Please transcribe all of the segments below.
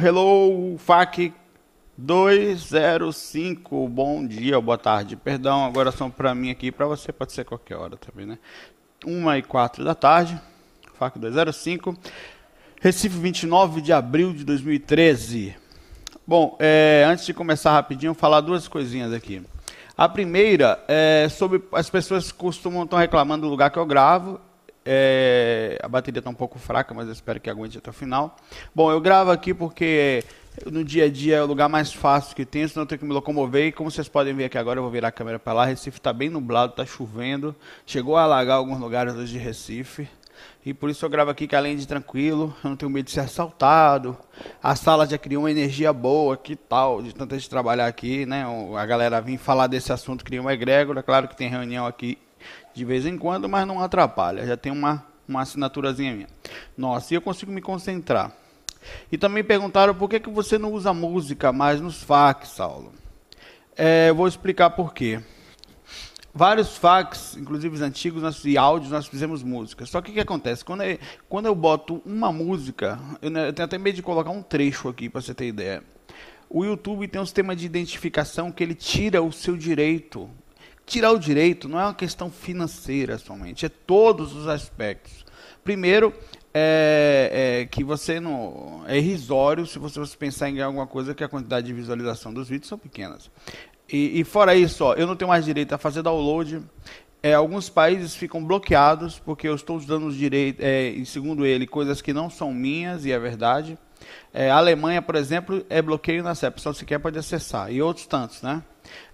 Hello, FAC 205. Bom dia, boa tarde. Perdão, agora são para mim aqui, para você pode ser qualquer hora também, né? 1 e 4 da tarde, FAC 205. Recife, 29 de abril de 2013. Bom, é, antes de começar rapidinho, falar duas coisinhas aqui. A primeira é sobre as pessoas costumam estão reclamando do lugar que eu gravo é, a bateria está um pouco fraca, mas eu espero que aguente até o final. Bom, eu gravo aqui porque no dia a dia é o lugar mais fácil que tem, senão eu tenho que me locomover. E como vocês podem ver aqui agora, eu vou virar a câmera para lá. Recife está bem nublado, está chovendo. Chegou a alagar alguns lugares hoje de Recife. E por isso eu gravo aqui que além de tranquilo, eu não tenho medo de ser assaltado. A sala já criou uma energia boa, que tal, de tanto a gente trabalhar aqui, né? A galera vir falar desse assunto, cria uma egrégora. Claro que tem reunião aqui de vez em quando, mas não atrapalha. Já tem uma, uma assinaturazinha minha. Nossa, e eu consigo me concentrar. E também perguntaram por que, que você não usa música mais nos fax, Saulo. É, eu vou explicar por quê. Vários fax, inclusive os antigos nós, e áudios, nós fizemos música. Só que o que acontece? Quando eu, quando eu boto uma música, eu, eu tenho até medo de colocar um trecho aqui para você ter ideia. O YouTube tem um sistema de identificação que ele tira o seu direito Tirar o direito não é uma questão financeira somente, é todos os aspectos. Primeiro, é, é, que você não é irrisório se você, você pensar em alguma coisa que a quantidade de visualização dos vídeos são pequenas. E, e fora isso, ó, eu não tenho mais direito a fazer download. É, alguns países ficam bloqueados porque eu estou usando os direitos, é, segundo ele, coisas que não são minhas e é verdade. É, a Alemanha, por exemplo, é bloqueio na CEP, só se quer pode acessar. E outros tantos, né?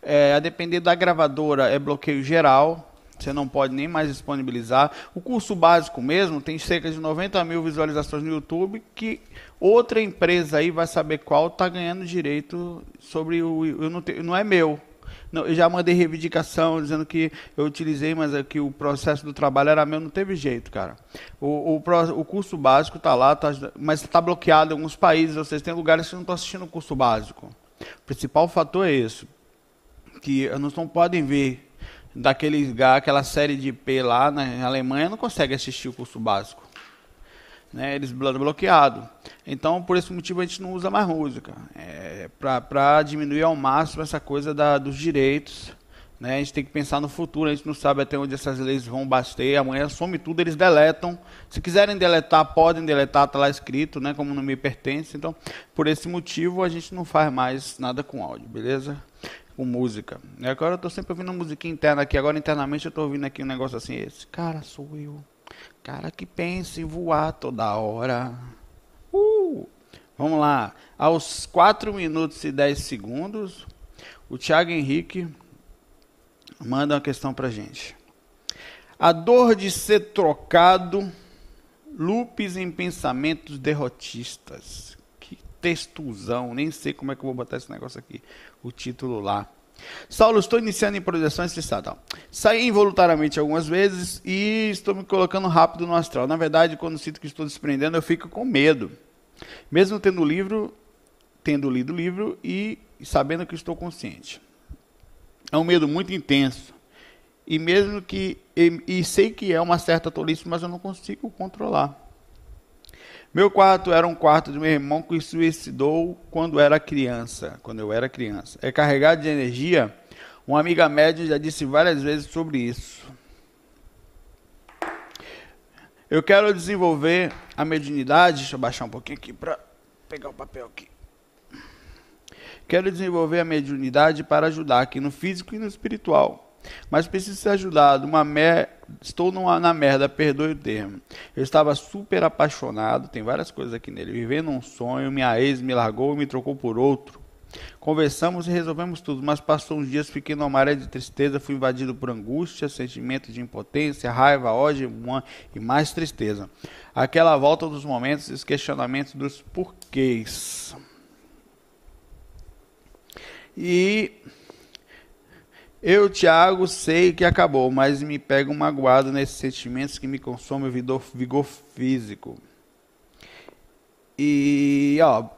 É, a depender da gravadora, é bloqueio geral. Você não pode nem mais disponibilizar. O curso básico mesmo tem cerca de 90 mil visualizações no YouTube que outra empresa aí vai saber qual está ganhando direito sobre o. Eu não, te, não é meu. Não, eu já mandei reivindicação dizendo que eu utilizei, mas é que o processo do trabalho era meu, não teve jeito, cara. O, o, o curso básico está lá, tá, mas está bloqueado em alguns países. Vocês têm lugares que não estão assistindo o curso básico. O principal fator é esse que não podem ver daquele lugar, aquela série de IP lá na Alemanha, não consegue assistir o curso básico. Né, eles bloqueado. Então, por esse motivo, a gente não usa mais música. É, Para diminuir ao máximo essa coisa da, dos direitos. Né, a gente tem que pensar no futuro, a gente não sabe até onde essas leis vão bater. Amanhã some tudo, eles deletam. Se quiserem deletar, podem deletar, está lá escrito, né, como não me pertence. Então, por esse motivo, a gente não faz mais nada com áudio, beleza? Com música. E agora eu estou sempre ouvindo música interna aqui. Agora internamente eu estou ouvindo aqui um negócio assim, esse cara sou eu. Cara que pensa em voar toda hora. Uh! Vamos lá. Aos 4 minutos e 10 segundos, o Thiago Henrique manda uma questão pra gente. A dor de ser trocado, lupes em pensamentos derrotistas textuzão, nem sei como é que eu vou botar esse negócio aqui, o título lá. Saulo, estou iniciando em projeção estressada. Saí involuntariamente algumas vezes e estou me colocando rápido no astral. Na verdade, quando sinto que estou desprendendo, eu fico com medo. Mesmo tendo livro, tendo lido o livro e sabendo que estou consciente. É um medo muito intenso. E mesmo que e, e sei que é uma certa tolice, mas eu não consigo controlar. Meu quarto era um quarto do meu irmão que suicidou quando era criança. Quando eu era criança. É carregado de energia. Uma amiga média já disse várias vezes sobre isso. Eu quero desenvolver a mediunidade. Deixa eu baixar um pouquinho aqui para pegar o papel aqui. Quero desenvolver a mediunidade para ajudar aqui no físico e no espiritual. Mas preciso ser ajudado. Uma mer... Estou numa, na merda, perdoe o termo. Eu estava super apaixonado, tem várias coisas aqui nele. Vivendo um sonho, minha ex me largou e me trocou por outro. Conversamos e resolvemos tudo, mas passou uns dias, fiquei numa maré de tristeza, fui invadido por angústia, sentimento de impotência, raiva, ódio e mais tristeza. Aquela volta dos momentos e os questionamentos dos porquês. E eu, Tiago, sei que acabou, mas me pego magoado nesses sentimentos que me consomem o vigor, vigor físico. E, ó,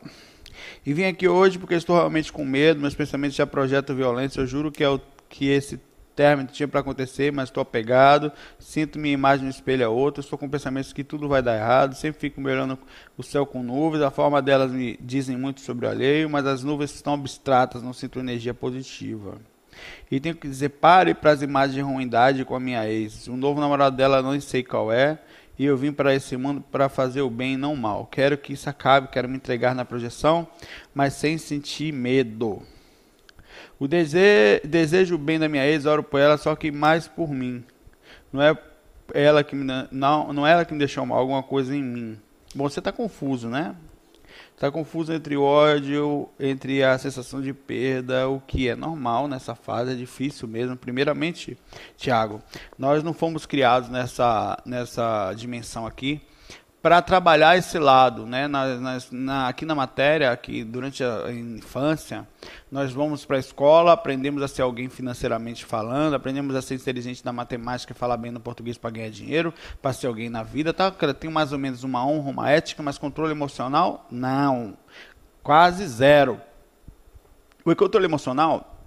e vim aqui hoje porque estou realmente com medo, meus pensamentos já projetam violência. Eu juro que é o que esse término tinha para acontecer, mas estou apegado. Sinto minha imagem no espelho a outra. Estou com pensamentos que tudo vai dar errado. Sempre fico melhorando o céu com nuvens. A forma delas me dizem muito sobre o alheio, mas as nuvens estão abstratas, não sinto energia positiva. E tenho que dizer, pare para as imagens de ruindade com a minha ex. O novo namorado dela não sei qual é e eu vim para esse mundo para fazer o bem não o mal. Quero que isso acabe, quero me entregar na projeção, mas sem sentir medo. O desejo, desejo o bem da minha ex, oro por ela, só que mais por mim. Não é ela que me, não, não é ela que me deixou mal, alguma coisa em mim. Bom, você está confuso, né? Está confuso entre o ódio, entre a sensação de perda, o que é normal nessa fase, é difícil mesmo. Primeiramente, Tiago, nós não fomos criados nessa, nessa dimensão aqui para trabalhar esse lado, né? Na, na, na, aqui na matéria, aqui durante a infância, nós vamos para a escola, aprendemos a ser alguém financeiramente falando, aprendemos a ser inteligente na matemática falar bem no português para ganhar dinheiro, para ser alguém na vida, tá? Tem mais ou menos uma honra, uma ética, mas controle emocional, não, quase zero. O controle emocional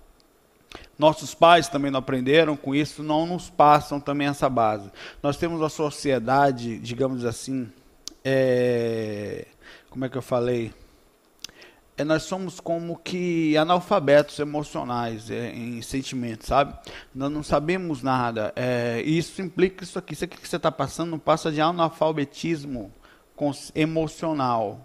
nossos pais também não aprenderam com isso, não nos passam também essa base. Nós temos uma sociedade, digamos assim, é, como é que eu falei? É, nós somos como que analfabetos emocionais é, em sentimentos, sabe? Nós não sabemos nada. É, isso implica isso aqui. Isso aqui que você está passando não passa de analfabetismo emocional.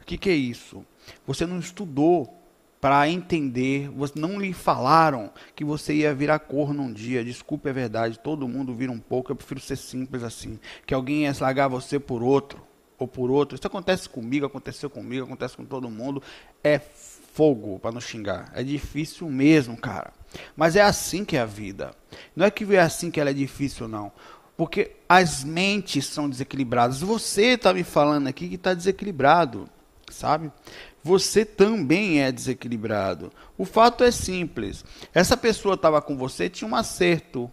O que, que é isso? Você não estudou para entender, não lhe falaram que você ia virar corno um dia. Desculpe, é verdade, todo mundo vira um pouco, eu prefiro ser simples assim. Que alguém ia largar você por outro ou por outro. Isso acontece comigo, aconteceu comigo, acontece com todo mundo. É fogo para não xingar. É difícil mesmo, cara. Mas é assim que é a vida. Não é que é assim que ela é difícil, não. Porque as mentes são desequilibradas. Você está me falando aqui que está desequilibrado, sabe? Você também é desequilibrado. O fato é simples. Essa pessoa estava com você, tinha um acerto.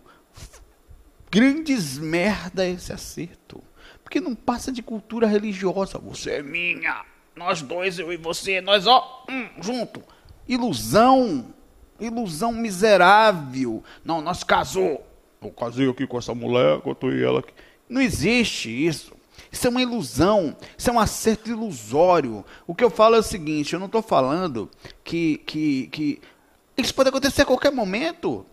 Grandes merda esse acerto. Porque não passa de cultura religiosa. Você é minha, nós dois, eu e você, nós ó, hum, junto. Ilusão, ilusão miserável. Não, nós casou. Eu casei aqui com essa mulher, eu tô e ela aqui. Não existe isso. Isso é uma ilusão, isso é um acerto ilusório. O que eu falo é o seguinte: eu não estou falando que, que, que isso pode acontecer a qualquer momento.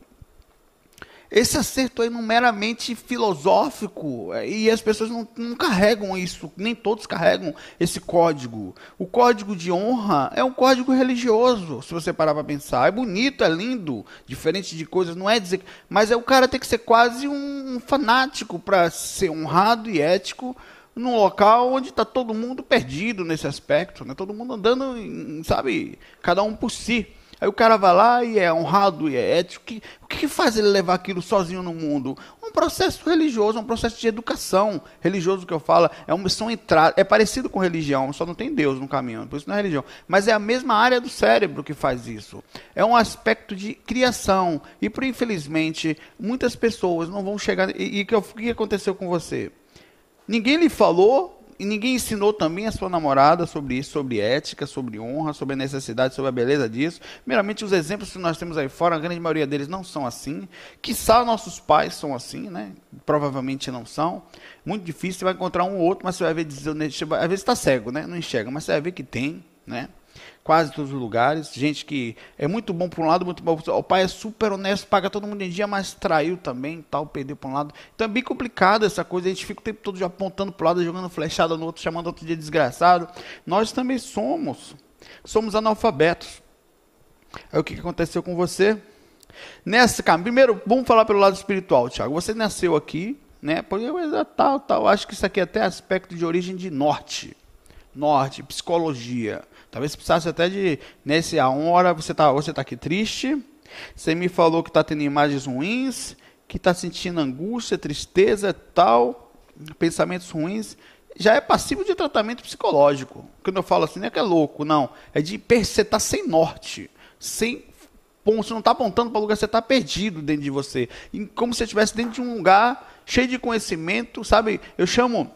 Esse acerto é meramente filosófico é, e as pessoas não, não, carregam isso, nem todos carregam esse código. O código de honra é um código religioso, se você parar para pensar. É bonito, é lindo, diferente de coisas, não é dizer. Mas é o cara tem que ser quase um fanático para ser honrado e ético num local onde está todo mundo perdido nesse aspecto, né? todo mundo andando, sabe, cada um por si. Aí o cara vai lá e é honrado e é ético. Que, o que, que faz ele levar aquilo sozinho no mundo? Um processo religioso, um processo de educação religioso que eu falo. É uma missão entrada. É parecido com religião, só não tem Deus no caminho, por isso não é religião. Mas é a mesma área do cérebro que faz isso. É um aspecto de criação. E por infelizmente, muitas pessoas não vão chegar. E, e o que aconteceu com você? Ninguém lhe falou e ninguém ensinou também a sua namorada sobre isso, sobre ética, sobre honra, sobre a necessidade, sobre a beleza disso. Primeiramente, os exemplos que nós temos aí fora, a grande maioria deles não são assim. Quiçá nossos pais são assim, né? Provavelmente não são. Muito difícil, você vai encontrar um ou outro, mas você vai ver, às vezes está cego, né? Não enxerga, mas você vai ver que tem, né? Quase todos os lugares. Gente que é muito bom por um lado, muito bom outro. O pai é super honesto, paga todo mundo em dia, mas traiu também, tal, perdeu por um lado. Então é bem complicado essa coisa. A gente fica o tempo todo apontando para o lado, jogando flechada no outro, chamando outro dia desgraçado. Nós também somos. Somos analfabetos. Aí o que aconteceu com você? Nessa, cara, primeiro, vamos falar pelo lado espiritual, Tiago. Você nasceu aqui, né? Porque tal, tal. Acho que isso aqui é até aspecto de origem de norte. Norte, psicologia. Talvez precisasse até de. Nesse a hora você está você tá aqui triste. Você me falou que está tendo imagens ruins, que está sentindo angústia, tristeza, tal, pensamentos ruins já é passivo de tratamento psicológico. Quando eu falo assim, não é que é louco, não. É de você estar tá sem norte, sem você não está apontando para lugar, você está perdido dentro de você. E como se você estivesse dentro de um lugar cheio de conhecimento, sabe? Eu chamo.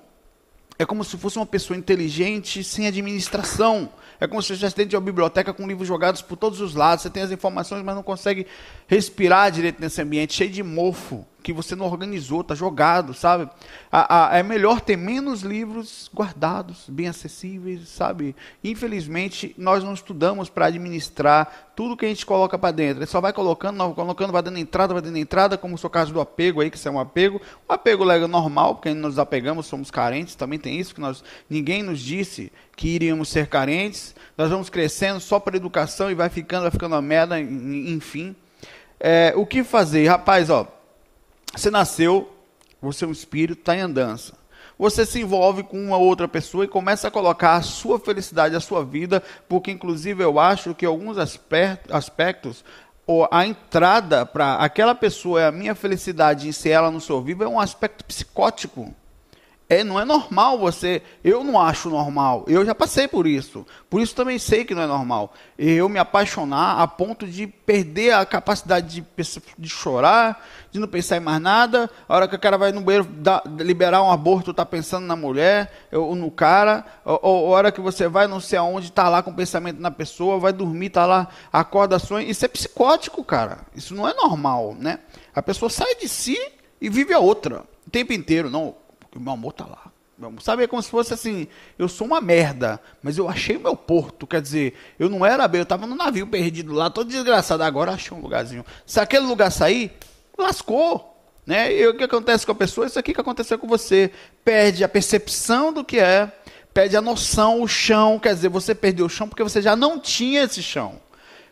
É como se fosse uma pessoa inteligente sem administração. É como se você estivesse dentro de uma biblioteca com livros jogados por todos os lados. Você tem as informações, mas não consegue respirar direito nesse ambiente cheio de mofo que você não organizou, está jogado, sabe? A, a, é melhor ter menos livros guardados, bem acessíveis, sabe? Infelizmente, nós não estudamos para administrar tudo que a gente coloca para dentro. Ele só vai colocando, vai colocando, vai dando entrada, vai dando entrada, como o seu caso do apego aí, que isso é um apego. O apego legal normal, porque nos apegamos, somos carentes, também tem isso, que nós ninguém nos disse que iríamos ser carentes. Nós vamos crescendo só para educação e vai ficando, vai ficando a merda, enfim. É, o que fazer? Rapaz, ó, você nasceu, você é um espírito, está em andança. Você se envolve com uma outra pessoa e começa a colocar a sua felicidade, a sua vida, porque inclusive eu acho que alguns aspectos, ou a entrada para aquela pessoa é a minha felicidade em ser ela no seu vivo é um aspecto psicótico. É, não é normal você. Eu não acho normal. Eu já passei por isso. Por isso também sei que não é normal. Eu me apaixonar a ponto de perder a capacidade de, de chorar, de não pensar em mais nada. A hora que o cara vai no banheiro liberar um aborto, tá pensando na mulher ou no cara. Ou, ou a hora que você vai não sei aonde, tá lá com o pensamento na pessoa, vai dormir, tá lá, acorda sonha. Isso é psicótico, cara. Isso não é normal, né? A pessoa sai de si e vive a outra o tempo inteiro. Não, meu amor está lá. Sabe, é como se fosse assim, eu sou uma merda, mas eu achei o meu porto, quer dizer, eu não era bem, eu estava no navio perdido lá, todo desgraçado, agora achei um lugarzinho. Se aquele lugar sair, lascou, né? E o que acontece com a pessoa? Isso aqui que aconteceu com você, perde a percepção do que é, perde a noção, o chão, quer dizer, você perdeu o chão porque você já não tinha esse chão.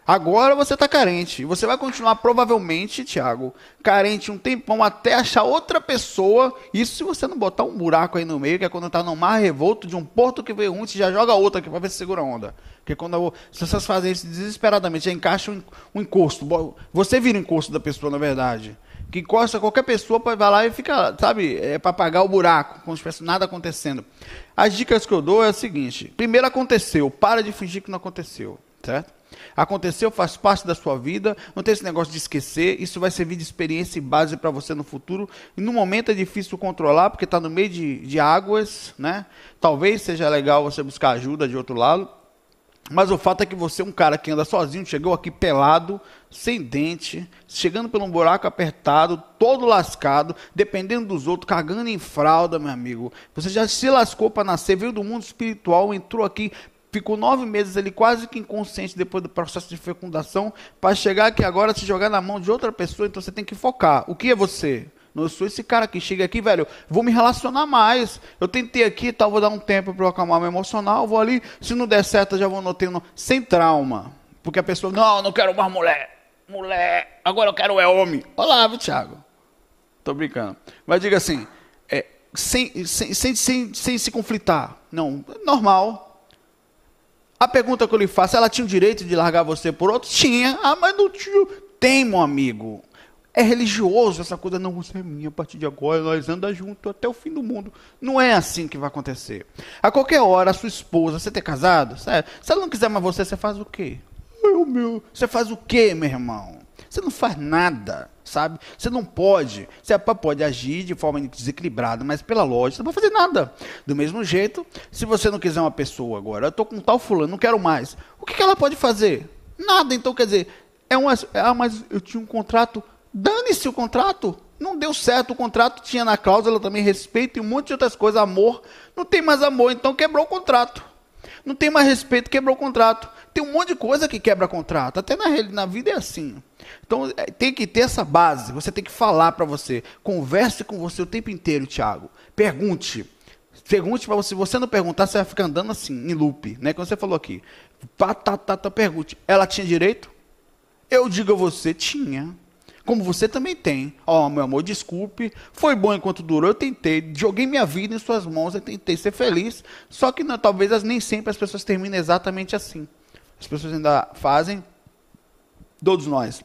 Agora você está carente. Você vai continuar, provavelmente, Tiago, carente um tempão até achar outra pessoa. Isso se você não botar um buraco aí no meio, que é quando está no mar revolto de um porto que veio um, você já joga outra aqui para ver se segura a onda. Porque quando se vocês fazem isso desesperadamente, já encaixa um, encosto. Você vira encosto da pessoa, na verdade. Que encosta qualquer pessoa, vai lá e fica, sabe, é para apagar o buraco, como se tivesse nada acontecendo. As dicas que eu dou é o seguinte: primeiro aconteceu, para de fingir que não aconteceu, certo? Aconteceu, faz parte da sua vida, não tem esse negócio de esquecer, isso vai servir de experiência e base para você no futuro. E no momento é difícil controlar, porque está no meio de, de águas, né? Talvez seja legal você buscar ajuda de outro lado. Mas o fato é que você é um cara que anda sozinho, chegou aqui pelado, sem dente, chegando por um buraco apertado, todo lascado, dependendo dos outros, cagando em fralda, meu amigo. Você já se lascou para nascer, veio do mundo espiritual, entrou aqui ficou nove meses ali quase que inconsciente depois do processo de fecundação, para chegar aqui agora se jogar na mão de outra pessoa, então você tem que focar. O que é você? Não, eu sou esse cara que chega aqui, velho, vou me relacionar mais. Eu tentei aqui, tal, vou dar um tempo para eu acalmar meu emocional, vou ali, se não der certo, eu já vou notando, sem trauma. Porque a pessoa, não, não quero mais mulher. Mulher, agora eu quero é homem. Olá, viu, Thiago? Tô brincando. Mas diga assim, é, sem, sem, sem, sem, sem se conflitar. Não, normal, a pergunta que eu lhe faço, ela tinha o direito de largar você por outro? Tinha. Ah, mas não tinha. Tem, meu amigo. É religioso essa coisa, não, você é minha, a partir de agora nós andamos juntos até o fim do mundo. Não é assim que vai acontecer. A qualquer hora, a sua esposa, você ter casado, sério, se ela não quiser mais você, você faz o quê? Meu, meu. Você faz o quê, meu irmão? Você não faz nada sabe? Você não pode, você pode agir de forma desequilibrada, mas pela lógica, você não vai fazer nada. Do mesmo jeito, se você não quiser uma pessoa agora, eu estou com tal fulano, não quero mais, o que, que ela pode fazer? Nada, então quer dizer, é um, ah, mas eu tinha um contrato, dane-se o contrato, não deu certo o contrato, tinha na cláusula também respeito e um monte de outras coisas, amor, não tem mais amor, então quebrou o contrato. Não tem mais respeito, quebrou o contrato. Tem um monte de coisa que quebra contrato. Até na, na vida é assim. Então é, tem que ter essa base. Você tem que falar para você. Converse com você o tempo inteiro, Thiago. Pergunte. Pergunte para você. Se você não perguntar, você vai ficar andando assim, em loop. Né? Como você falou aqui. Pá, tá, tá, tá, pergunte. Ela tinha direito? Eu digo a você, tinha. Como você também tem. Ó, oh, meu amor, desculpe. Foi bom enquanto durou. Eu tentei. Joguei minha vida em suas mãos. Eu tentei ser feliz. Só que não, talvez nem sempre as pessoas terminem exatamente assim. As pessoas ainda fazem. Todos nós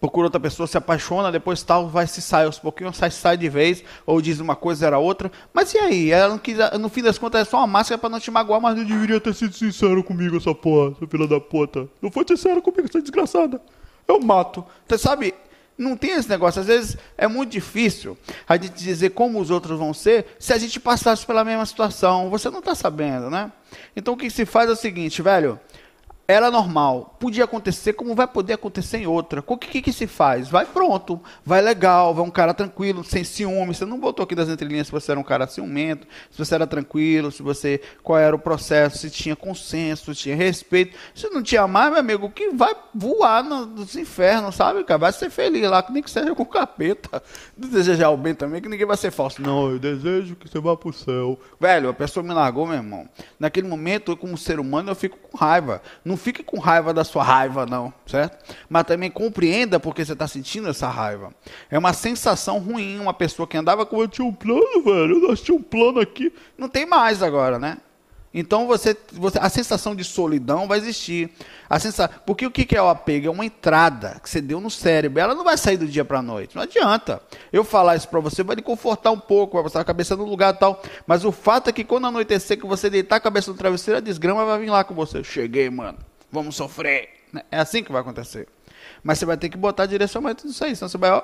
procura outra pessoa, se apaixona, depois tal, vai se sai aos pouquinhos, sai, sai de vez, ou diz uma coisa, era outra. Mas e aí? Ela não quis, no fim das contas, é só uma máscara para não te magoar, mas não deveria ter sido sincero comigo, essa porra, essa filha da puta. Não foi sincero comigo, essa desgraçada. Eu mato. Você sabe, não tem esse negócio. Às vezes é muito difícil a gente dizer como os outros vão ser se a gente passasse pela mesma situação. Você não está sabendo, né? Então o que se faz é o seguinte, velho era normal, podia acontecer como vai poder acontecer em outra. O que, que, que, se faz? Vai pronto, vai legal, vai um cara tranquilo, sem ciúme. Você não botou aqui das entrelinhas se você era um cara ciumento, se você era tranquilo, se você qual era o processo, se tinha consenso, se tinha respeito. Se não tinha mais, meu amigo, que vai voar no, nos infernos, sabe, cara? Vai ser feliz lá, que nem que seja com capeta. Desejar o bem também, que ninguém vai ser falso. Não, eu desejo que você vá pro céu. Velho, a pessoa me largou, meu irmão. Naquele momento, eu, como ser humano, eu fico com raiva. Não fique com raiva da sua raiva, não, certo? Mas também compreenda porque você está sentindo essa raiva. É uma sensação ruim, uma pessoa que andava com eu tinha um plano, velho, nós tinha um plano aqui. Não tem mais agora, né? Então você, você, a sensação de solidão vai existir. A sensação, porque o que é o apego? É uma entrada que você deu no cérebro. Ela não vai sair do dia para a noite. Não adianta. Eu falar isso para você vai lhe confortar um pouco, vai botar a cabeça no lugar tal. Mas o fato é que quando anoitecer, que você deitar a cabeça no travesseiro, a desgrama vai vir lá com você. Cheguei, mano. Vamos sofrer. É assim que vai acontecer. Mas você vai ter que botar direcionamento nisso aí. Senão você vai ó,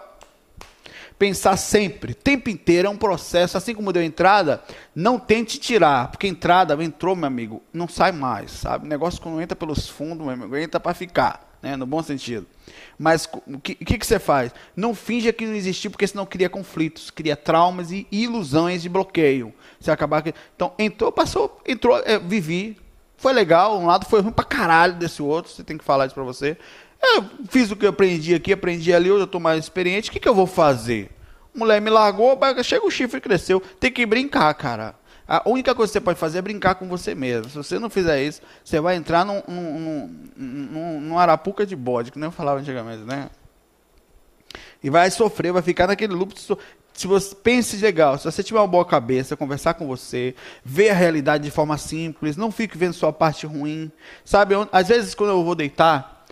pensar sempre, o tempo inteiro é um processo, assim como deu entrada, não tente tirar, porque entrada, entrou, meu amigo, não sai mais, sabe? O negócio quando entra pelos fundos, meu amigo, entra para ficar, né? no bom sentido. Mas o que, que, que, você faz? Não finja que não existiu, porque senão cria conflitos, cria traumas e ilusões de bloqueio. Você acabar Então, entrou, passou, entrou, é, vivi, foi legal, um lado foi ruim pra caralho desse outro, você tem que falar isso pra você. Eu fiz o que eu aprendi aqui, aprendi ali, hoje eu estou mais experiente. O que, que eu vou fazer? Mulher me largou, chega o chifre cresceu. Tem que brincar, cara. A única coisa que você pode fazer é brincar com você mesmo. Se você não fizer isso, você vai entrar num, num, num, num arapuca de bode, que nem eu falava antigamente, né? E vai sofrer, vai ficar naquele loop. Se você pense legal, se você tiver uma boa cabeça, conversar com você, ver a realidade de forma simples, não fique vendo sua parte ruim. Sabe, às vezes quando eu vou deitar,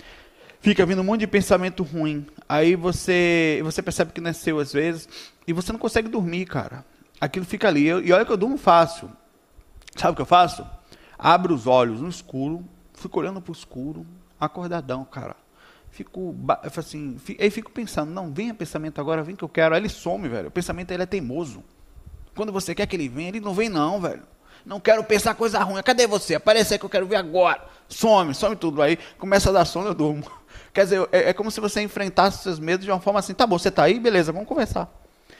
fica vindo um monte de pensamento ruim. Aí você, você percebe que não é seu às vezes e você não consegue dormir, cara. Aquilo fica ali. e olha que eu durmo fácil. Sabe o que eu faço? Abro os olhos no escuro, fico olhando para o escuro, acordadão, cara. Fico, assim, aí fico pensando, não, venha pensamento agora, vem que eu quero. Aí ele some, velho. O pensamento ele é teimoso. Quando você quer que ele venha, ele não vem não, velho. Não quero pensar coisa ruim. Cadê você? Aparece aí que eu quero ver agora. Some, some tudo. Aí começa a dar sono, eu durmo. Quer dizer, é, é como se você enfrentasse seus medos de uma forma assim, tá bom, você está aí, beleza, vamos conversar.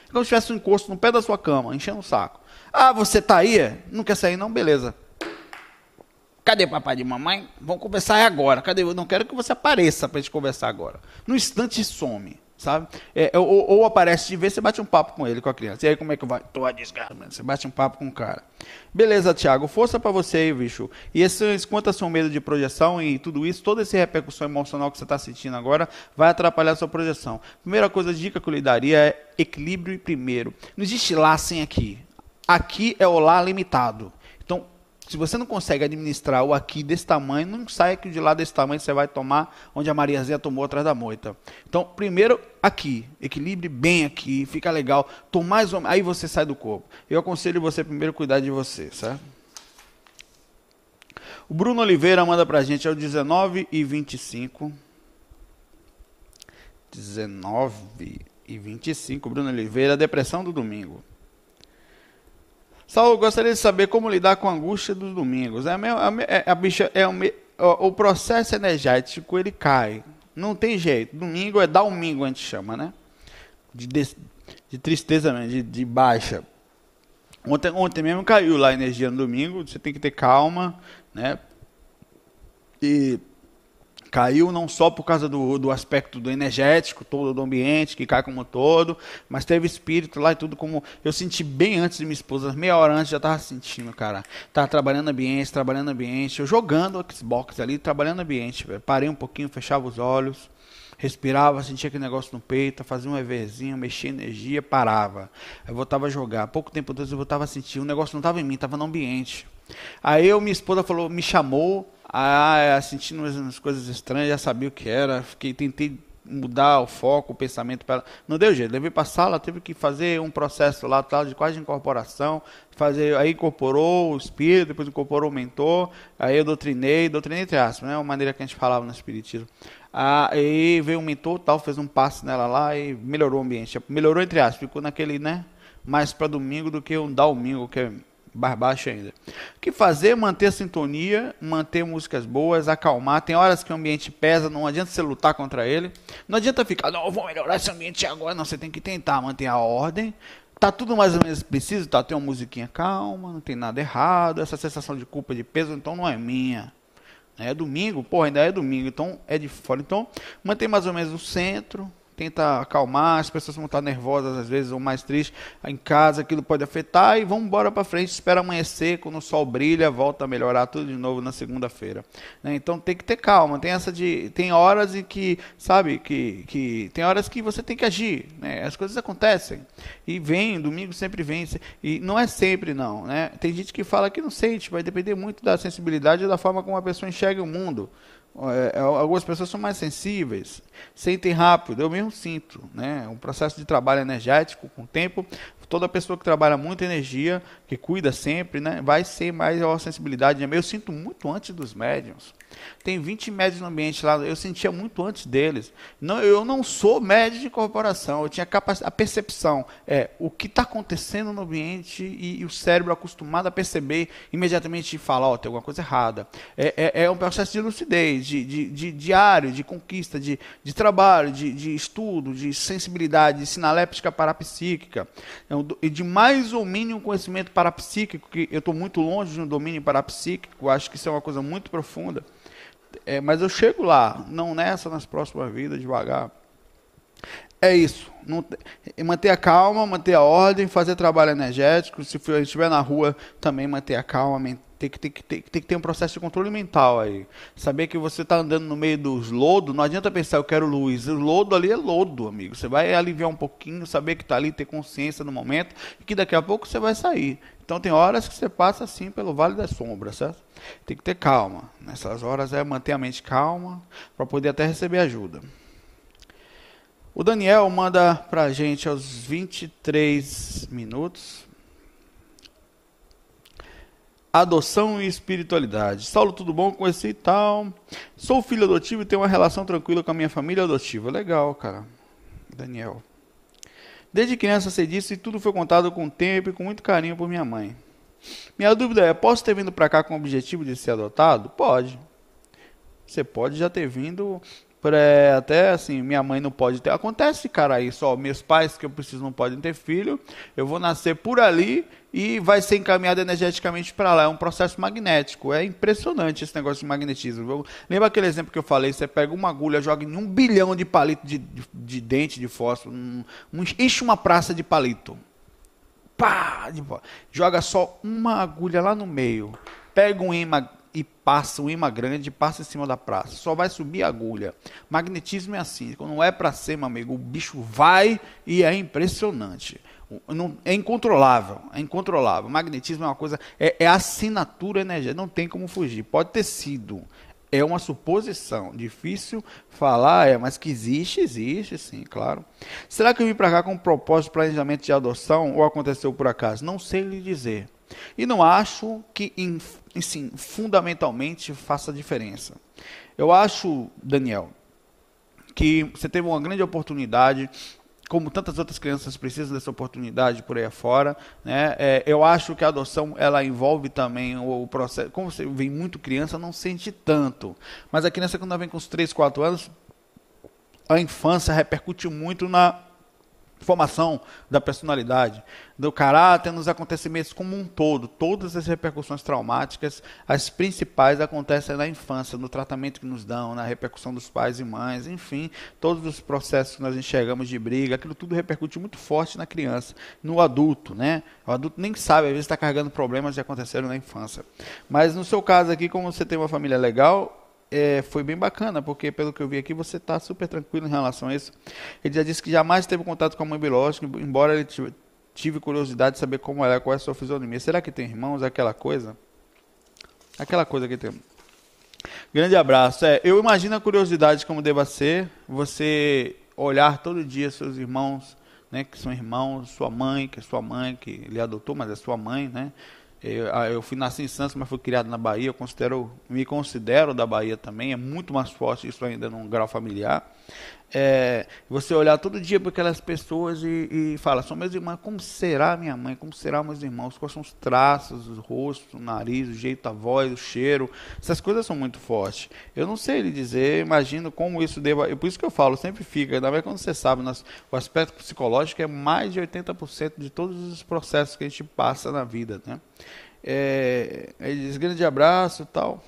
É como se tivesse um encosto no pé da sua cama, enchendo o saco. Ah, você está aí? Não quer sair não? Beleza. Cadê papai de mamãe? Vamos conversar agora. Cadê? Eu não quero que você apareça para gente conversar agora. No instante some sabe? É, ou, ou, aparece de vez, você bate um papo com ele, com a criança. E aí como é que vai? Tô a desgraça, Você bate um papo com o cara. Beleza, Thiago, força para você aí, bicho. E esse, quanto ao seu medo de projeção e tudo isso, toda essa repercussão emocional que você está sentindo agora, vai atrapalhar a sua projeção. Primeira coisa, dica que eu lhe daria é equilíbrio primeiro. Não existe lá sem aqui. Aqui é o lá limitado. Se você não consegue administrar o aqui desse tamanho, não sai que de lá desse tamanho você vai tomar onde a Mariazinha tomou atrás da moita. Então, primeiro aqui, equilibre bem aqui, fica legal. Tom mais aí você sai do corpo. Eu aconselho você primeiro cuidar de você, certo? O Bruno Oliveira manda pra gente é o 19 e 25. 19 e 25, Bruno Oliveira, depressão do domingo. Saulo, gostaria de saber como lidar com a angústia dos domingos. É a, é, a bicha, é o, o, processo energético ele cai. Não tem jeito. Domingo é domingo, a gente chama, né? De, de, de tristeza mesmo, de, de baixa. Ontem, ontem mesmo caiu lá a energia no domingo. Você tem que ter calma, né? E Caiu não só por causa do, do aspecto do energético, todo do ambiente, que cai como todo, mas teve espírito lá e tudo como. Eu senti bem antes de minha esposa, meia hora antes já estava sentindo, cara. Tava trabalhando ambiente, trabalhando ambiente, eu jogando Xbox ali, trabalhando ambiente. Parei um pouquinho, fechava os olhos, respirava, sentia aquele negócio no peito, fazia um EVzinho, mexia energia, parava. Aí voltava a jogar. Pouco tempo depois eu voltava a sentir, o negócio não estava em mim, estava no ambiente. Aí eu, minha esposa falou, me chamou, ah, é, sentindo umas coisas estranhas, já sabia o que era. Fiquei, tentei mudar o foco, o pensamento para não deu jeito. Levei para a sala, teve que fazer um processo lá tal de quase incorporação, fazer, aí incorporou o espírito, depois incorporou o mentor, aí eu doutrinei, doutrinei entre aspas, né, a maneira que a gente falava no espiritismo. Aí veio um mentor, tal, fez um passe nela lá e melhorou o ambiente. Melhorou entre aspas, ficou naquele, né, mais para domingo do que um domingo que é mais baixo ainda. O que fazer? Manter sintonia, manter músicas boas, acalmar. Tem horas que o ambiente pesa, não adianta você lutar contra ele. Não adianta ficar, não, vou melhorar esse ambiente agora. Não, você tem que tentar manter a ordem. Tá tudo mais ou menos preciso, tá? Tem uma musiquinha calma, não tem nada errado. Essa sensação de culpa, de peso, então não é minha. É domingo, porra, ainda é domingo, então é de fora. Então, mantém mais ou menos o centro, tenta acalmar, as pessoas vão estar nervosas às vezes ou mais tristes em casa, aquilo pode afetar e vamos embora para frente, espera amanhecer, quando o sol brilha, volta a melhorar tudo de novo na segunda-feira. Né? Então tem que ter calma, tem essa de tem horas em que, sabe, que, que tem horas que você tem que agir, né? As coisas acontecem. E vem, domingo sempre vem, e não é sempre não, né? Tem gente que fala que não sente, vai depender muito da sensibilidade e da forma como a pessoa enxerga o mundo. É, é, algumas pessoas são mais sensíveis, sentem rápido, eu mesmo sinto. Né? Um processo de trabalho energético, com o tempo, toda pessoa que trabalha muita energia, que cuida sempre, né, vai ser mais a sensibilidade. Eu sinto muito antes dos médiums. Tem 20 médios no ambiente lá, eu sentia muito antes deles. Não, eu não sou médio de corporação, eu tinha a percepção, é, o que está acontecendo no ambiente e, e, o cérebro acostumado a perceber imediatamente e falar, ó, oh, tem alguma coisa errada. É, é, é, um processo de lucidez, de, de, de diário, de conquista, de, de trabalho, de, de estudo, de sensibilidade, de sinaléptica parapsíquica, e de mais ou um conhecimento parapsíquico, que eu estou muito longe do domínio parapsíquico, acho que isso é uma coisa muito profunda. É, mas eu chego lá, não nessa, nas próximas vidas, devagar. É isso. Manter a calma, manter a ordem, fazer trabalho energético. Se for, estiver na rua, também manter a calma. Tem que, tem, tem, tem que ter um processo de controle mental aí. Saber que você está andando no meio dos lodos, não adianta pensar, eu quero luz. O lodo ali é lodo, amigo. Você vai aliviar um pouquinho, saber que está ali, ter consciência no momento, e que daqui a pouco você vai sair. Então tem horas que você passa assim pelo vale das sombras, certo? Tem que ter calma. Nessas horas é manter a mente calma para poder até receber ajuda. O Daniel manda para a gente aos 23 minutos. Adoção e espiritualidade. Saulo, tudo bom esse e tal? Sou filho adotivo e tenho uma relação tranquila com a minha família adotiva. Legal, cara. Daniel. Desde criança sei disso e tudo foi contado com tempo e com muito carinho por minha mãe. Minha dúvida é: posso ter vindo para cá com o objetivo de ser adotado? Pode. Você pode já ter vindo até assim, minha mãe não pode ter. Acontece, cara, isso, ó, meus pais que eu preciso não podem ter filho, eu vou nascer por ali e vai ser encaminhado energeticamente para lá. É um processo magnético. É impressionante esse negócio de magnetismo. Lembra aquele exemplo que eu falei? Você pega uma agulha, joga em um bilhão de palito de, de, de dente de fósforo, um, um, enche uma praça de palito. Pá! De, joga só uma agulha lá no meio. Pega um imã e passa um imã grande, passa em cima da praça. Só vai subir a agulha. Magnetismo é assim. Quando é para ser, meu amigo, o bicho vai e é impressionante. Não, é incontrolável, é incontrolável. Magnetismo é uma coisa, é, é assinatura energética, não tem como fugir. Pode ter sido, é uma suposição, difícil falar, é, mas que existe, existe, sim, claro. Será que eu vim para cá com um propósito de planejamento de adoção ou aconteceu por acaso? Não sei lhe dizer. E não acho que, sim, fundamentalmente faça diferença. Eu acho, Daniel, que você teve uma grande oportunidade como tantas outras crianças precisam dessa oportunidade por aí afora, né? É, eu acho que a adoção ela envolve também o, o, processo. Como você vem muito criança, não sente tanto. Mas a criança quando ela vem com os 3, 4 anos, a infância repercute muito na formação da personalidade, do caráter, nos acontecimentos como um todo. Todas as repercussões traumáticas, as principais acontecem na infância, no tratamento que nos dão, na repercussão dos pais e mães, enfim, todos os processos que nós enxergamos de briga, aquilo tudo repercute muito forte na criança, no adulto, né? O adulto nem sabe, às vezes está carregando problemas que aconteceram na infância. Mas no seu caso aqui, como você tem uma família legal, é, foi bem bacana, porque pelo que eu vi aqui, você está super tranquilo em relação a isso. Ele já disse que jamais teve contato com a mãe biológica, embora ele tive curiosidade de saber como ela é, qual é a sua fisionomia. Será que tem irmãos? Aquela coisa? Aquela coisa que tem. Grande abraço. É, eu imagino a curiosidade como deva ser você olhar todo dia seus irmãos, né, que são irmãos, sua mãe, que é sua mãe, que lhe adotou, mas é sua mãe, né? Eu, ah, eu fui nasci em Santos, mas fui criado na Bahia. Eu considero, me considero da Bahia também. É muito mais forte isso ainda num grau familiar. É, você olhar todo dia para aquelas pessoas e, e falar, são meus irmãos, como será minha mãe, como será meus irmãos, quais são os traços, o rosto, o nariz, o jeito, a voz, o cheiro, essas coisas são muito fortes. Eu não sei lhe dizer, imagino como isso deva, por isso que eu falo, sempre fica, ainda mais quando você sabe, nós, o aspecto psicológico é mais de 80% de todos os processos que a gente passa na vida, né? É, ele diz, grande abraço tal.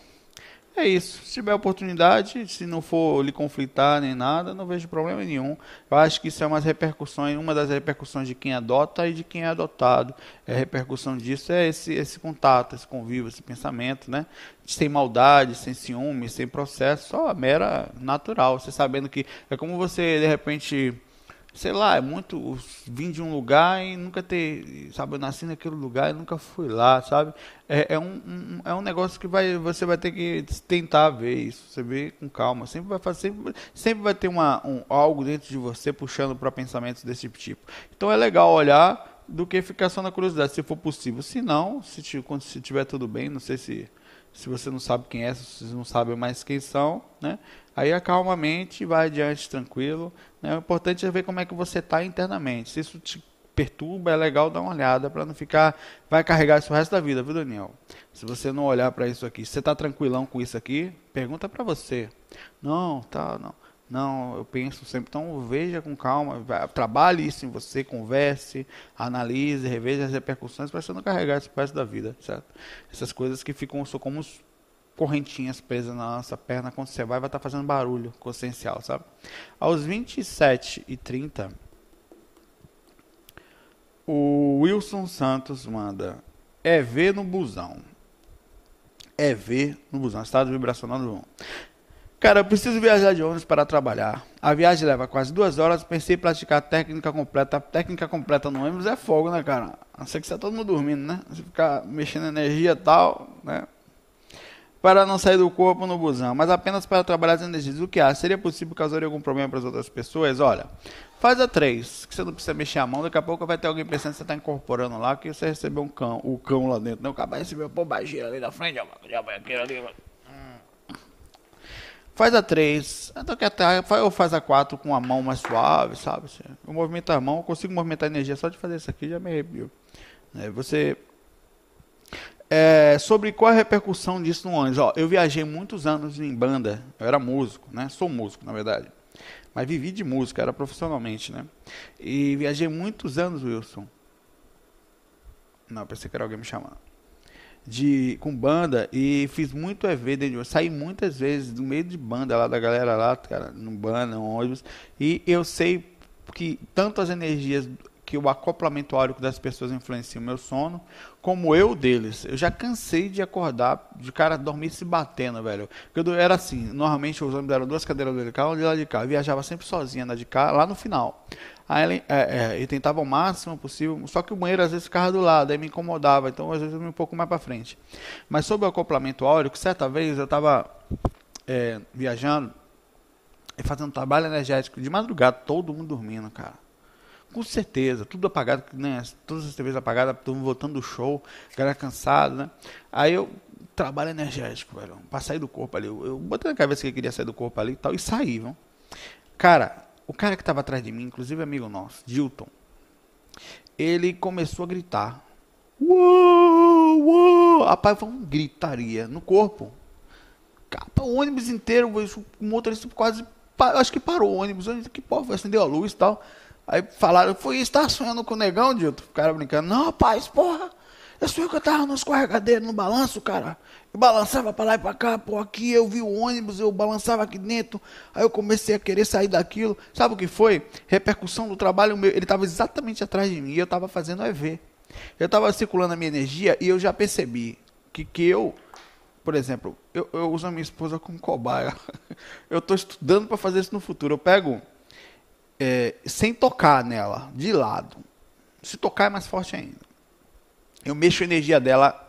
É isso. Se tiver oportunidade, se não for lhe conflitar nem nada, não vejo problema nenhum. Eu acho que isso é umas repercussões, uma das repercussões de quem adota e de quem é adotado. É a repercussão disso é esse, esse contato, esse convívio, esse pensamento, né? Sem maldade, sem ciúme, sem processo, só mera natural. Você sabendo que é como você de repente sei lá, é muito vim de um lugar e nunca ter, sabe, eu nasci naquele lugar e nunca fui lá, sabe? É, é um, um, é um negócio que vai, você vai ter que tentar ver isso, você vê com calma, sempre vai fazer, sempre, sempre vai ter uma, um, algo dentro de você puxando para pensamentos desse tipo. Então é legal olhar do que ficar só na curiosidade, se for possível. Se não, se, se tiver tudo bem, não sei se se você não sabe quem é, se você não sabe mais quem são, né? Aí acalma a mente, vai adiante tranquilo. Né? O importante é ver como é que você está internamente. Se isso te perturba, é legal dar uma olhada para não ficar. Vai carregar isso o resto da vida, viu, Daniel? Se você não olhar para isso aqui, se você está tranquilão com isso aqui, pergunta para você. Não, tá, não. Não, eu penso sempre. Então veja com calma, trabalhe isso em você, converse, analise, reveja as repercussões para você não carregar isso o resto da vida, certo? Essas coisas que ficam só como correntinhas presas na nossa perna, quando você vai, vai estar tá fazendo barulho consciencial, sabe? Aos 27 e 30, o Wilson Santos manda é ver no busão. É ver no busão, estado vibracional do busão. Cara, eu preciso viajar de ônibus para trabalhar. A viagem leva quase duas horas. Pensei em praticar técnica completa. A técnica completa no ônibus é fogo, né, cara? A não ser que você tá todo mundo dormindo, né? Você ficar mexendo energia e tal, né? Para não sair do corpo no busão, mas apenas para trabalhar as energias. O que há? Seria possível causar algum problema para as outras pessoas? Olha, faz a três, que você não precisa mexer a mão, daqui a pouco vai ter alguém pensando que você está incorporando lá, que você recebeu um cão, o cão lá dentro. Não, acaba de receber uma baixinha ali na frente, já vai aqui ali. Hum. Faz a três, ou faz a quatro com a mão mais suave, sabe? Eu movimento a mão, eu consigo movimentar a energia só de fazer isso aqui, já me arrepio. É, você é, sobre qual a repercussão disso no ônibus. Ó, eu viajei muitos anos em banda, eu era músico, né? Sou músico, na verdade. Mas vivi de música, era profissionalmente, né? E viajei muitos anos, Wilson. Não, pensei que era alguém me chamando. De, com banda e fiz muito EV dentro de Saí muitas vezes no meio de banda lá, da galera lá, cara, no banda, no ônibus. E eu sei que tanto as energias que o acoplamento áurico das pessoas influencia o meu sono, como eu deles. Eu já cansei de acordar, de cara dormir se batendo, velho. Eu era assim, normalmente os homens deram duas cadeiras de cá, um de lá de cá. Eu viajava sempre sozinha na de cá, lá no final. Aí ele, é, é, ele tentava o máximo possível, só que o banheiro às vezes ficava do lado, aí me incomodava, então às vezes eu ia um pouco mais para frente. Mas sobre o acoplamento áurico, certa vez eu estava é, viajando e fazendo trabalho energético de madrugada, todo mundo dormindo, cara. Com certeza, tudo apagado, né? Todas as TVs apagadas, todo voltando do show, galera cansado, né? Aí eu trabalho energético, velho, pra sair do corpo ali. Eu, eu botei na cabeça que eu queria sair do corpo ali e tal, e saí, viu? Cara, o cara que tava atrás de mim, inclusive amigo nosso, Dilton, ele começou a gritar. Uou, uou! Rapaz, foi uma gritaria no corpo. Capa, o ônibus inteiro, o motorista quase. Acho que parou o ônibus, que porra, acendeu a luz e tal. Aí falaram, foi isso, tá sonhando com o negão, Dilton? O cara brincando, não, rapaz, porra, eu sou eu que eu tava no escorregadeiro, no balanço, cara. Eu balançava para lá e para cá, pô, aqui eu vi o ônibus, eu balançava aqui dentro. Aí eu comecei a querer sair daquilo. Sabe o que foi? Repercussão do trabalho meu. Ele estava exatamente atrás de mim e eu estava fazendo EV. Eu estava circulando a minha energia e eu já percebi que, que eu, por exemplo, eu, eu uso a minha esposa como cobaia. Eu estou estudando para fazer isso no futuro. Eu pego é, sem tocar nela, de lado. Se tocar é mais forte ainda. Eu mexo a energia dela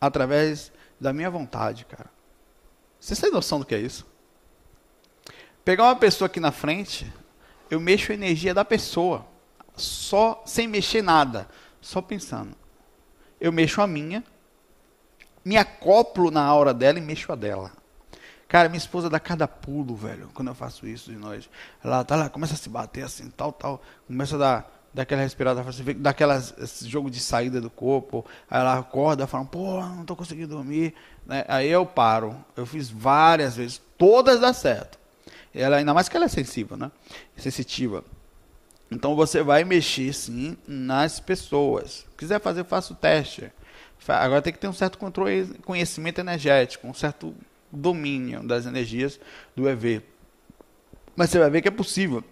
através da minha vontade, cara. Você tem noção do que é isso? Pegar uma pessoa aqui na frente, eu mexo a energia da pessoa, só sem mexer nada, só pensando. Eu mexo a minha, me acoplo na aura dela e mexo a dela. Cara, minha esposa dá cada pulo, velho, quando eu faço isso de noite. Ela tá lá, começa a se bater assim, tal, tal, começa a dar daquela respirada, daquela jogo de saída do corpo, aí ela acorda falando, pô, não estou conseguindo dormir, né? aí eu paro, eu fiz várias vezes, todas dá certo, ela, ainda mais que ela é sensível, né, sensitiva, então você vai mexer sim nas pessoas, quiser fazer, faça o teste, agora tem que ter um certo controle, conhecimento energético, um certo domínio das energias do EV, mas você vai ver que é possível,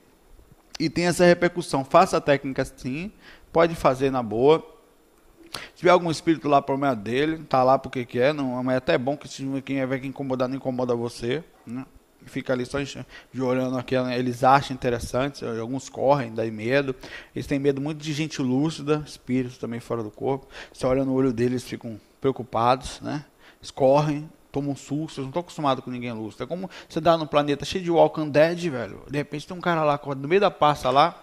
e tem essa repercussão. Faça a técnica sim, pode fazer na boa. Se tiver algum espírito lá, problema dele, tá lá porque quer, não, mas é até bom que se quem vai que incomodar, não incomoda você, né? Fica ali só de olhando aqui, né? eles acham interessante, alguns correm, daí medo. Eles têm medo muito de gente lúcida, espíritos também fora do corpo. Você olha no olho deles, ficam preocupados, né? Eles correm, toma um susto, eu não tô acostumado com ninguém lúcido. É como você dá no planeta cheio de Walking Dead, velho. De repente tem um cara lá, no meio da pasta lá,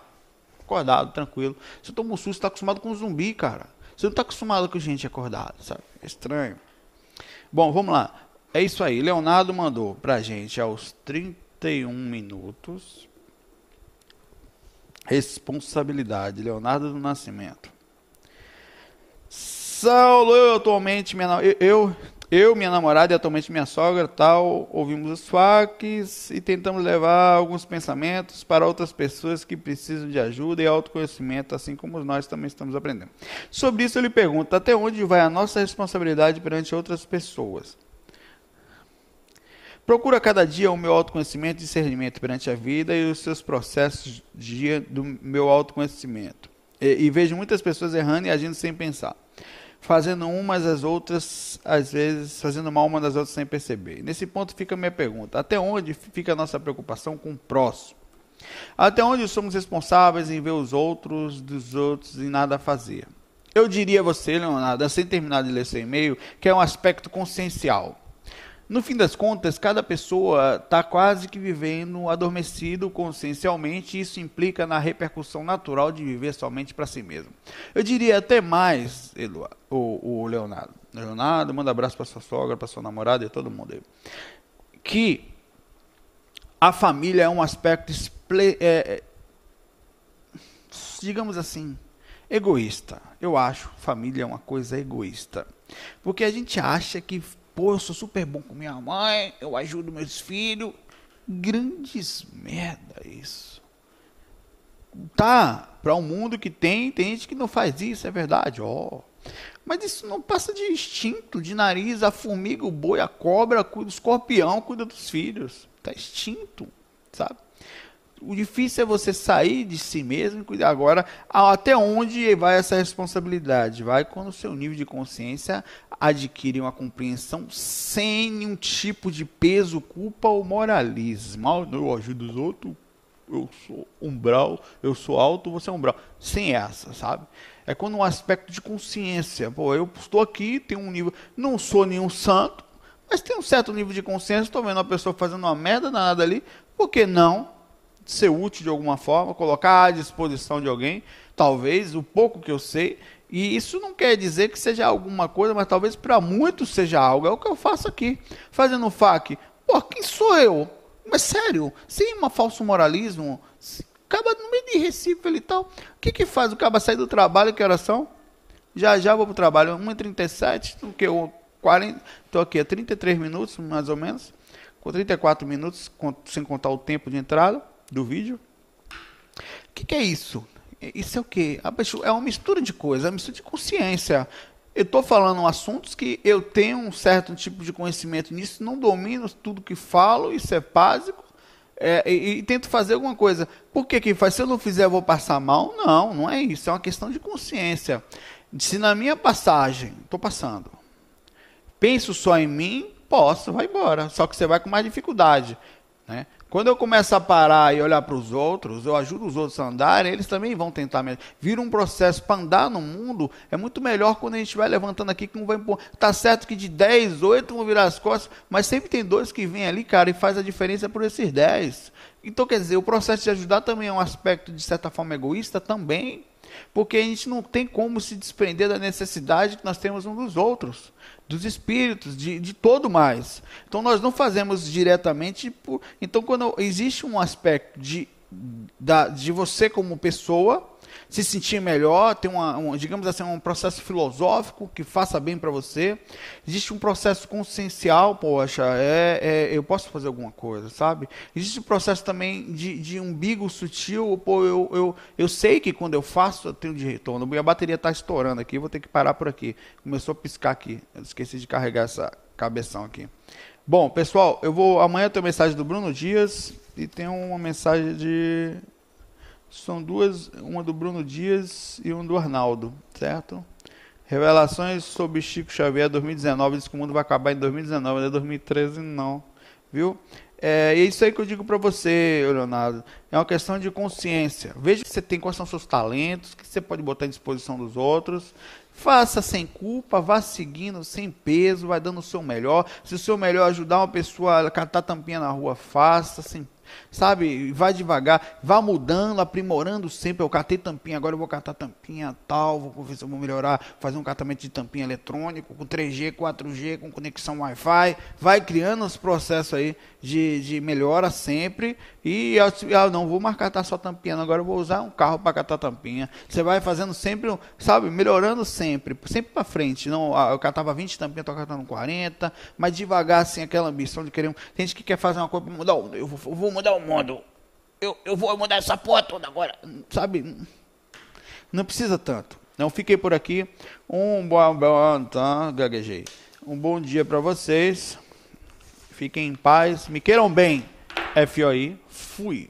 acordado, tranquilo. Você toma um susto, tá acostumado com um zumbi, cara. Você não tá acostumado com gente acordada, sabe? É estranho. Bom, vamos lá. É isso aí. Leonardo mandou pra gente aos 31 minutos. Responsabilidade. Leonardo do Nascimento. Saulo, eu atualmente, minha, eu, eu eu, minha namorada e atualmente minha sogra, tal, ouvimos os facs e tentamos levar alguns pensamentos para outras pessoas que precisam de ajuda e autoconhecimento, assim como nós também estamos aprendendo. Sobre isso, eu lhe pergunto: até onde vai a nossa responsabilidade perante outras pessoas? Procuro a cada dia o meu autoconhecimento e discernimento perante a vida e os seus processos do meu autoconhecimento. E, e vejo muitas pessoas errando e agindo sem pensar fazendo umas as outras, às vezes, fazendo mal uma das outras sem perceber. Nesse ponto fica a minha pergunta: até onde fica a nossa preocupação com o próximo? Até onde somos responsáveis em ver os outros dos outros e nada fazer? Eu diria a você, Leonardo, sem terminar de ler seu e-mail, que é um aspecto consciencial. No fim das contas, cada pessoa está quase que vivendo adormecido consciencialmente, e isso implica na repercussão natural de viver somente para si mesmo. Eu diria até mais, Eduardo, o, o Leonardo. Leonardo, manda abraço para sua sogra, para sua namorada e todo mundo aí. Que a família é um aspecto, é, é, digamos assim, egoísta. Eu acho família é uma coisa egoísta. Porque a gente acha que Pô, eu sou super bom com minha mãe, eu ajudo meus filhos. Grandes merda isso. Tá, para um mundo que tem, tem gente que não faz isso, é verdade, ó. Mas isso não passa de instinto, de nariz, a formiga, o boi, a cobra, o escorpião cuida dos filhos. Tá extinto, sabe? O difícil é você sair de si mesmo e cuidar. Agora, até onde vai essa responsabilidade? Vai quando o seu nível de consciência adquire uma compreensão sem nenhum tipo de peso, culpa ou moralismo. Ah, eu ajudo os outros, eu sou umbral, eu sou alto, você é umbral. Sem essa, sabe? É quando um aspecto de consciência. Pô, eu estou aqui, tenho um nível. Não sou nenhum santo, mas tenho um certo nível de consciência. Estou vendo uma pessoa fazendo uma merda nada ali. Por que não? Ser útil de alguma forma, colocar à disposição de alguém, talvez, o pouco que eu sei. E isso não quer dizer que seja alguma coisa, mas talvez para muitos seja algo. É o que eu faço aqui, fazendo FAQ. Pô, quem sou eu? Mas sério, sem um falso moralismo, acaba no meio de Recife e tal. O que que faz? O cara sair do trabalho, que horas são? Já já vou para o trabalho, 1h37, o que? 40, estou aqui há 33 minutos, mais ou menos. Com 34 minutos, sem contar o tempo de entrada do vídeo. O que, que é isso? Isso é o quê? É uma mistura de coisas, é uma mistura de consciência. Eu estou falando assuntos que eu tenho um certo tipo de conhecimento nisso, não domino tudo que falo, isso é básico, é, e, e, tento fazer alguma coisa. Por que que faz? Se eu não fizer, eu vou passar mal? Não, não é isso. É uma questão de consciência. Se na minha passagem, estou passando, penso só em mim, posso, vai embora. Só que você vai com mais dificuldade. Né? Quando eu começo a parar e olhar para os outros, eu ajudo os outros a andarem, eles também vão tentar. Vira um processo para andar no mundo, é muito melhor quando a gente vai levantando aqui, que um vai impor. Tá certo que de 10, 8 vão virar as costas, mas sempre tem dois que vêm ali, cara, e faz a diferença por esses 10. Então, quer dizer, o processo de ajudar também é um aspecto, de certa forma, egoísta também, porque a gente não tem como se desprender da necessidade que nós temos um dos outros dos espíritos, de, de todo mais. Então nós não fazemos diretamente por. Então, quando existe um aspecto de, da, de você como pessoa se sentir melhor, tem uma, um, digamos assim, um processo filosófico que faça bem para você. Existe um processo consciencial, poxa, é, é, eu posso fazer alguma coisa, sabe? Existe um processo também de, de umbigo sutil, pô, eu, eu, eu sei que quando eu faço eu tenho de retorno. Minha bateria está estourando aqui, vou ter que parar por aqui. Começou a piscar aqui, eu esqueci de carregar essa cabeção aqui. Bom, pessoal, eu vou amanhã tem mensagem do Bruno Dias e tem uma mensagem de são duas, uma do Bruno Dias e uma do Arnaldo, certo? Revelações sobre Chico Xavier 2019, diz que o mundo vai acabar em 2019, não é 2013 não, viu? É, é isso aí que eu digo para você, Leonardo. É uma questão de consciência. Veja que você tem quais são seus talentos, que você pode botar à disposição dos outros. Faça sem culpa, vá seguindo, sem peso, vai dando o seu melhor. Se o seu melhor ajudar uma pessoa a catar tampinha na rua, faça sem sabe? Vai devagar, vá mudando, aprimorando sempre. Eu catei tampinha, agora eu vou catar tampinha tal, vou ver se eu vou melhorar, fazer um catamento de tampinha eletrônico, com 3G, 4G, com conexão Wi-Fi. Vai criando os processos aí de, de melhora sempre. E eu, ah, não vou mais catar só tampinha, agora eu vou usar um carro para catar tampinha. Você vai fazendo sempre, sabe, melhorando sempre, sempre para frente. Não, ah, eu catava 20 tampinhas, estou catando 40, mas devagar, assim, aquela ambição de querer. Tem gente que quer fazer uma coisa para mudar, eu vou, eu vou mudar o mundo. Eu, eu vou mudar essa porra toda agora. Sabe? Não precisa tanto. Não fiquei por aqui. Um bom, bom tá, gaguejei. Um bom dia para vocês. Fiquem em paz. Me queiram bem. FOI. Fui.